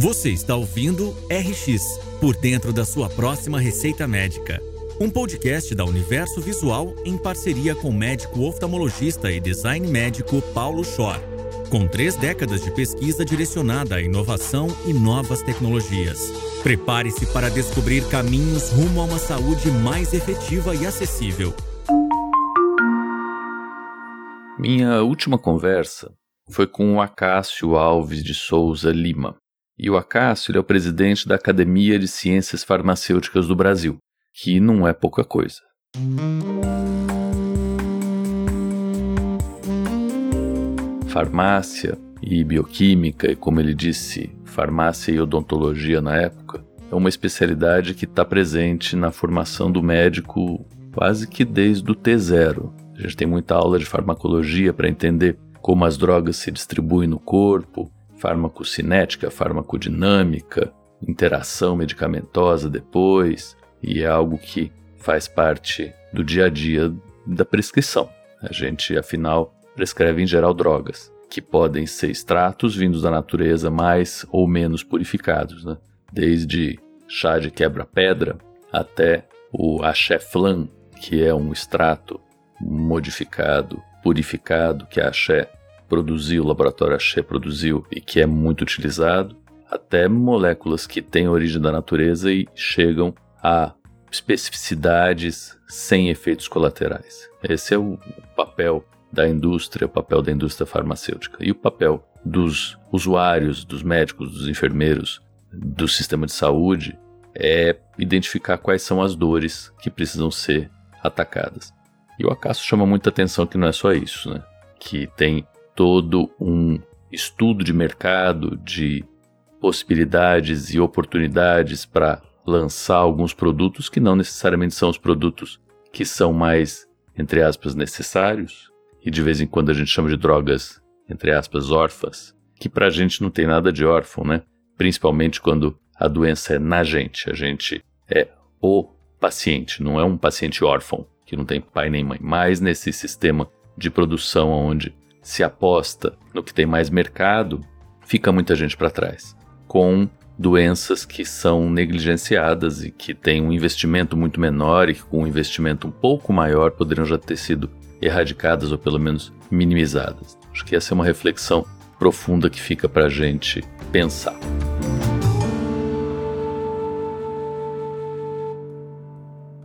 Você está ouvindo RX Por Dentro da Sua Próxima Receita Médica. Um podcast da Universo Visual em parceria com o médico oftalmologista e design médico Paulo Schor. Com três décadas de pesquisa direcionada à inovação e novas tecnologias. Prepare-se para descobrir caminhos rumo a uma saúde mais efetiva e acessível. Minha última conversa foi com o Acácio Alves de Souza Lima. E o Acácio é o presidente da Academia de Ciências Farmacêuticas do Brasil, que não é pouca coisa. Farmácia e bioquímica, e como ele disse, farmácia e odontologia na época, é uma especialidade que está presente na formação do médico quase que desde o T0, a gente tem muita aula de farmacologia para entender como as drogas se distribuem no corpo, farmacocinética, farmacodinâmica, interação medicamentosa depois, e é algo que faz parte do dia a dia da prescrição. A gente, afinal, prescreve em geral drogas, que podem ser extratos vindos da natureza mais ou menos purificados, né? desde chá de quebra-pedra até o axé flan, que é um extrato modificado, purificado que a Axé produziu, o laboratório Axé produziu e que é muito utilizado, até moléculas que têm origem da natureza e chegam a especificidades sem efeitos colaterais. Esse é o papel da indústria, o papel da indústria farmacêutica e o papel dos usuários, dos médicos, dos enfermeiros, do sistema de saúde é identificar quais são as dores que precisam ser atacadas. E o acaso chama muita atenção que não é só isso, né? Que tem todo um estudo de mercado, de possibilidades e oportunidades para lançar alguns produtos que não necessariamente são os produtos que são mais, entre aspas, necessários, e de vez em quando a gente chama de drogas, entre aspas, órfãs, que para a gente não tem nada de órfão, né? Principalmente quando a doença é na gente, a gente é o paciente, não é um paciente órfão que não tem pai nem mãe, mas nesse sistema de produção onde se aposta no que tem mais mercado, fica muita gente para trás, com doenças que são negligenciadas e que têm um investimento muito menor e que com um investimento um pouco maior poderiam já ter sido erradicadas ou pelo menos minimizadas. Acho que essa é uma reflexão profunda que fica para a gente pensar.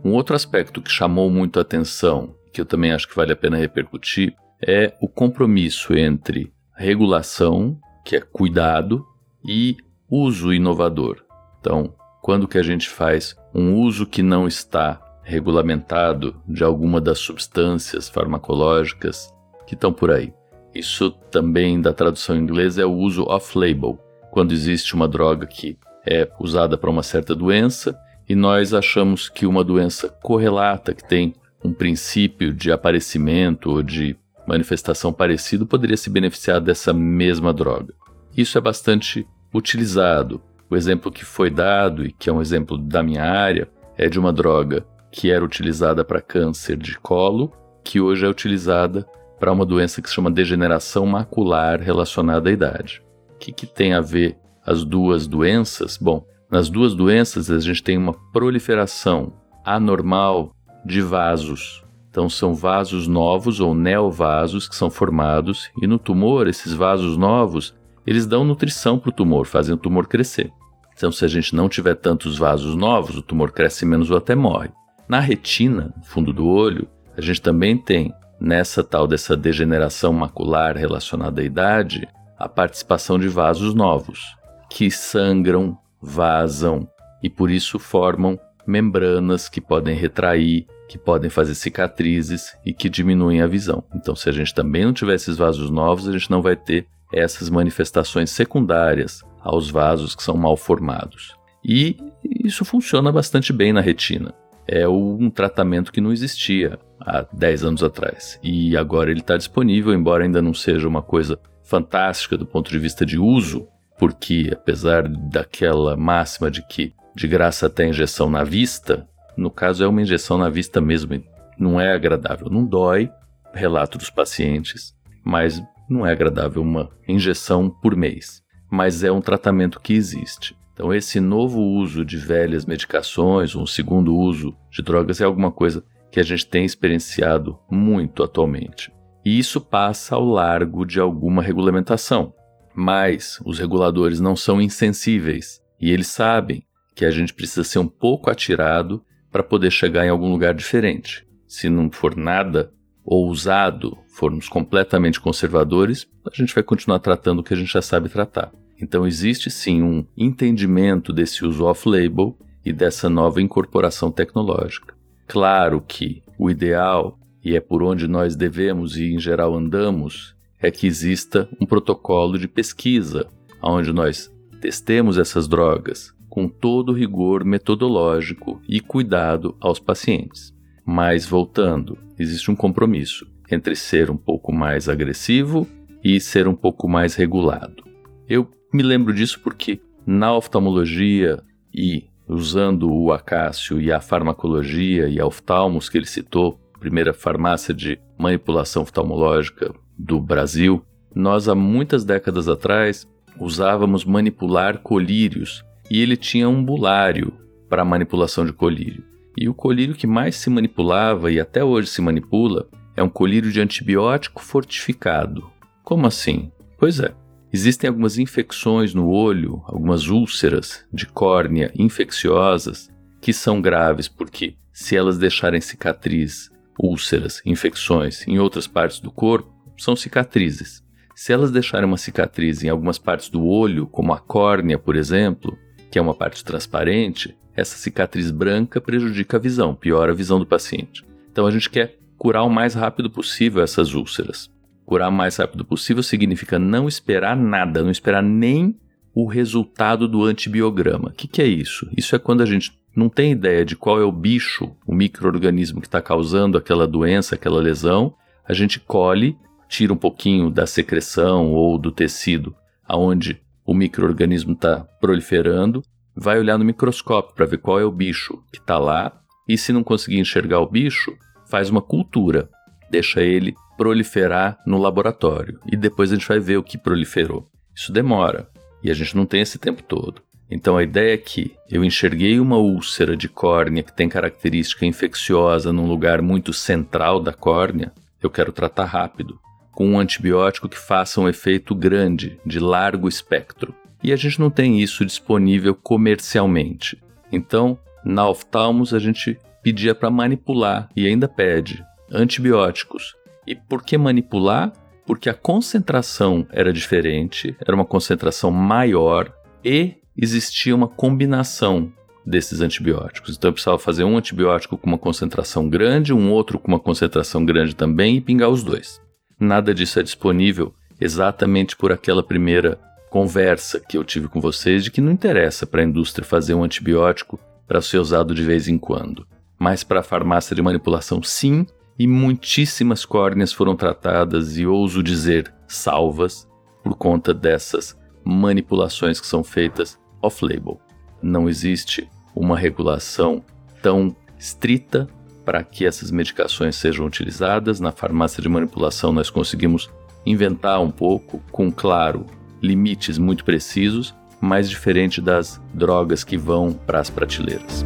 Um outro aspecto que chamou muito a atenção, que eu também acho que vale a pena repercutir, é o compromisso entre regulação, que é cuidado, e uso inovador. Então, quando que a gente faz um uso que não está regulamentado de alguma das substâncias farmacológicas que estão por aí? Isso também da tradução em inglês é o uso off-label, quando existe uma droga que é usada para uma certa doença e nós achamos que uma doença correlata, que tem um princípio de aparecimento ou de manifestação parecido, poderia se beneficiar dessa mesma droga. Isso é bastante utilizado. O exemplo que foi dado, e que é um exemplo da minha área, é de uma droga que era utilizada para câncer de colo, que hoje é utilizada para uma doença que se chama degeneração macular relacionada à idade. O que, que tem a ver as duas doenças? Bom, nas duas doenças, a gente tem uma proliferação anormal de vasos. Então, são vasos novos ou neovasos que são formados, e no tumor, esses vasos novos, eles dão nutrição para o tumor, fazem o tumor crescer. Então, se a gente não tiver tantos vasos novos, o tumor cresce menos ou até morre. Na retina, fundo do olho, a gente também tem, nessa tal dessa degeneração macular relacionada à idade, a participação de vasos novos, que sangram vazam e por isso formam membranas que podem retrair, que podem fazer cicatrizes e que diminuem a visão. Então, se a gente também não tiver esses vasos novos, a gente não vai ter essas manifestações secundárias aos vasos que são mal formados. E isso funciona bastante bem na retina. É um tratamento que não existia há 10 anos atrás. E agora ele está disponível, embora ainda não seja uma coisa fantástica do ponto de vista de uso, porque apesar daquela máxima de que de graça até injeção na vista, no caso é uma injeção na vista mesmo, não é agradável, não dói, relato dos pacientes, mas não é agradável uma injeção por mês. mas é um tratamento que existe. Então, esse novo uso de velhas medicações, um segundo uso de drogas, é alguma coisa que a gente tem experienciado muito atualmente. E isso passa ao largo de alguma regulamentação. Mas os reguladores não são insensíveis e eles sabem que a gente precisa ser um pouco atirado para poder chegar em algum lugar diferente. Se não for nada ousado, formos completamente conservadores, a gente vai continuar tratando o que a gente já sabe tratar. Então existe sim um entendimento desse uso off-label e dessa nova incorporação tecnológica. Claro que o ideal, e é por onde nós devemos e em geral andamos, é que exista um protocolo de pesquisa, onde nós testemos essas drogas com todo rigor metodológico e cuidado aos pacientes. Mas voltando, existe um compromisso entre ser um pouco mais agressivo e ser um pouco mais regulado. Eu me lembro disso porque na oftalmologia e usando o acácio e a farmacologia e a oftalmos que ele citou, primeira farmácia de manipulação oftalmológica do Brasil, nós há muitas décadas atrás usávamos manipular colírios e ele tinha um bulário para manipulação de colírio. E o colírio que mais se manipulava e até hoje se manipula é um colírio de antibiótico fortificado. Como assim? Pois é, Existem algumas infecções no olho, algumas úlceras de córnea infecciosas que são graves porque, se elas deixarem cicatriz, úlceras, infecções em outras partes do corpo, são cicatrizes. Se elas deixarem uma cicatriz em algumas partes do olho, como a córnea, por exemplo, que é uma parte transparente, essa cicatriz branca prejudica a visão, piora a visão do paciente. Então a gente quer curar o mais rápido possível essas úlceras. Curar o mais rápido possível significa não esperar nada, não esperar nem o resultado do antibiograma. O que, que é isso? Isso é quando a gente não tem ideia de qual é o bicho, o microorganismo que está causando aquela doença, aquela lesão. A gente colhe, tira um pouquinho da secreção ou do tecido aonde o microorganismo está proliferando, vai olhar no microscópio para ver qual é o bicho que está lá e se não conseguir enxergar o bicho, faz uma cultura, deixa ele proliferar no laboratório e depois a gente vai ver o que proliferou. Isso demora e a gente não tem esse tempo todo. Então a ideia é que eu enxerguei uma úlcera de córnea que tem característica infecciosa num lugar muito central da córnea, eu quero tratar rápido, com um antibiótico que faça um efeito grande, de largo espectro. E a gente não tem isso disponível comercialmente. Então, na oftalmos a gente pedia para manipular e ainda pede antibióticos e por que manipular? Porque a concentração era diferente, era uma concentração maior e existia uma combinação desses antibióticos. Então eu precisava fazer um antibiótico com uma concentração grande, um outro com uma concentração grande também e pingar os dois. Nada disso é disponível exatamente por aquela primeira conversa que eu tive com vocês de que não interessa para a indústria fazer um antibiótico para ser usado de vez em quando. Mas para a farmácia de manipulação, sim, e muitíssimas córneas foram tratadas e ouso dizer salvas por conta dessas manipulações que são feitas off-label. Não existe uma regulação tão estrita para que essas medicações sejam utilizadas. Na farmácia de manipulação, nós conseguimos inventar um pouco, com, claro, limites muito precisos, mas diferente das drogas que vão para as prateleiras.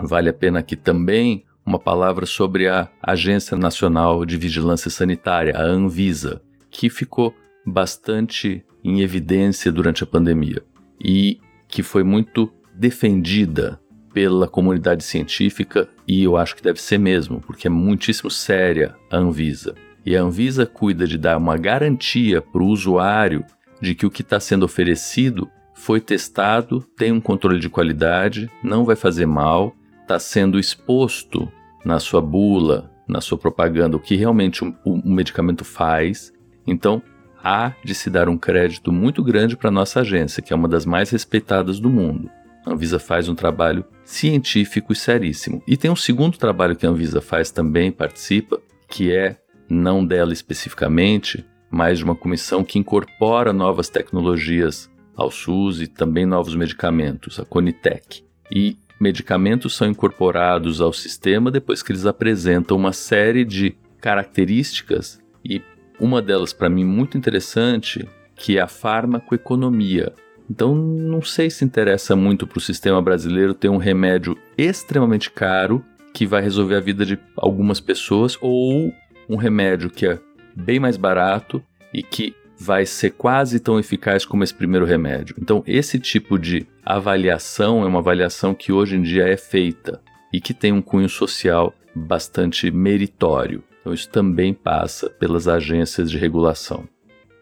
Vale a pena aqui também uma palavra sobre a Agência Nacional de Vigilância Sanitária, a Anvisa, que ficou bastante em evidência durante a pandemia e que foi muito defendida pela comunidade científica e eu acho que deve ser mesmo, porque é muitíssimo séria a Anvisa. E a Anvisa cuida de dar uma garantia para o usuário de que o que está sendo oferecido foi testado, tem um controle de qualidade, não vai fazer mal está sendo exposto na sua bula, na sua propaganda, o que realmente o, o medicamento faz. Então, há de se dar um crédito muito grande para nossa agência, que é uma das mais respeitadas do mundo. A Anvisa faz um trabalho científico e seríssimo. E tem um segundo trabalho que a Anvisa faz também, participa, que é, não dela especificamente, mas de uma comissão que incorpora novas tecnologias ao SUS e também novos medicamentos, a Conitec. E medicamentos são incorporados ao sistema depois que eles apresentam uma série de características e uma delas para mim muito interessante, que é a farmacoeconomia. Então não sei se interessa muito para o sistema brasileiro ter um remédio extremamente caro que vai resolver a vida de algumas pessoas ou um remédio que é bem mais barato e que vai ser quase tão eficaz como esse primeiro remédio. Então, esse tipo de avaliação é uma avaliação que hoje em dia é feita e que tem um cunho social bastante meritório. Então, isso também passa pelas agências de regulação.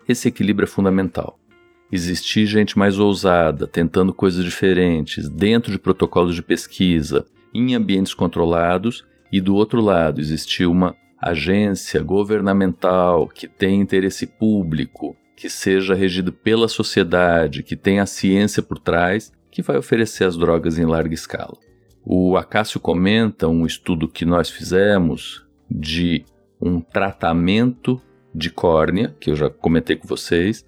Esse equilíbrio é fundamental. Existir gente mais ousada, tentando coisas diferentes, dentro de protocolos de pesquisa, em ambientes controlados, e do outro lado, existir uma agência governamental que tenha interesse público, que seja regido pela sociedade, que tenha a ciência por trás, que vai oferecer as drogas em larga escala. O Acácio comenta um estudo que nós fizemos de um tratamento de córnea, que eu já comentei com vocês,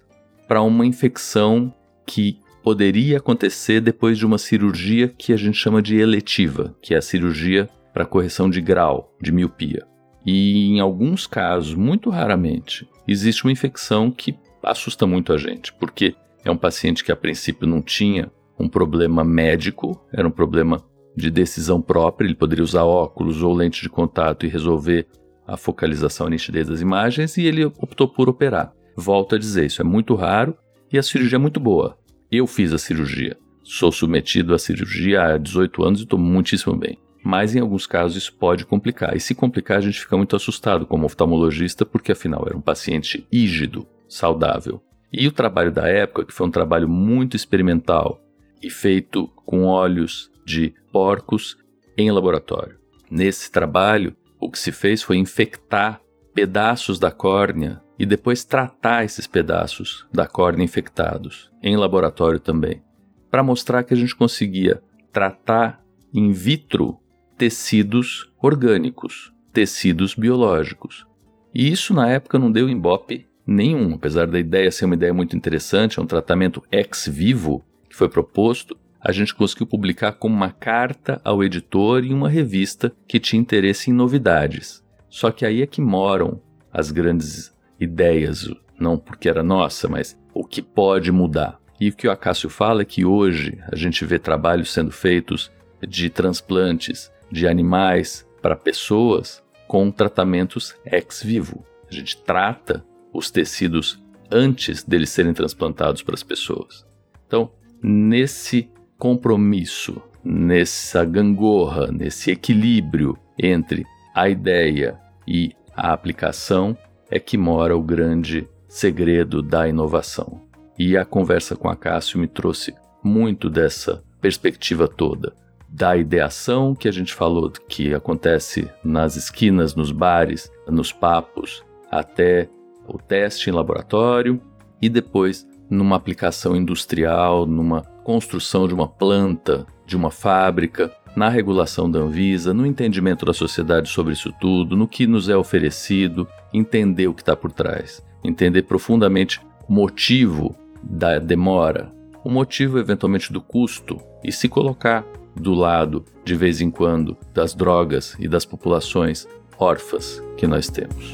para uma infecção que poderia acontecer depois de uma cirurgia que a gente chama de eletiva, que é a cirurgia para correção de grau de miopia. E em alguns casos, muito raramente, existe uma infecção que assusta muito a gente, porque é um paciente que a princípio não tinha um problema médico, era um problema de decisão própria, ele poderia usar óculos ou lente de contato e resolver a focalização e nitidez das imagens, e ele optou por operar. Volto a dizer, isso é muito raro e a cirurgia é muito boa. Eu fiz a cirurgia, sou submetido à cirurgia há 18 anos e estou muitíssimo bem. Mas em alguns casos isso pode complicar, e se complicar a gente fica muito assustado como oftalmologista, porque afinal era um paciente rígido, saudável. E o trabalho da época, que foi um trabalho muito experimental e feito com olhos de porcos em laboratório. Nesse trabalho, o que se fez foi infectar pedaços da córnea e depois tratar esses pedaços da córnea infectados, em laboratório também, para mostrar que a gente conseguia tratar in vitro tecidos orgânicos, tecidos biológicos. E isso na época não deu embope nenhum, apesar da ideia ser uma ideia muito interessante, é um tratamento ex vivo que foi proposto, a gente conseguiu publicar como uma carta ao editor em uma revista que tinha interesse em novidades. Só que aí é que moram as grandes ideias, não porque era nossa, mas o que pode mudar. E o que o Acácio fala é que hoje a gente vê trabalhos sendo feitos de transplantes de animais para pessoas com tratamentos ex vivo. A gente trata os tecidos antes deles serem transplantados para as pessoas. Então, nesse compromisso, nessa gangorra, nesse equilíbrio entre a ideia e a aplicação, é que mora o grande segredo da inovação. E a conversa com a Cássio me trouxe muito dessa perspectiva toda. Da ideação que a gente falou que acontece nas esquinas, nos bares, nos papos, até o teste em laboratório e depois numa aplicação industrial, numa construção de uma planta, de uma fábrica, na regulação da Anvisa, no entendimento da sociedade sobre isso tudo, no que nos é oferecido, entender o que está por trás, entender profundamente o motivo da demora, o motivo eventualmente do custo e se colocar do lado, de vez em quando, das drogas e das populações órfãs que nós temos.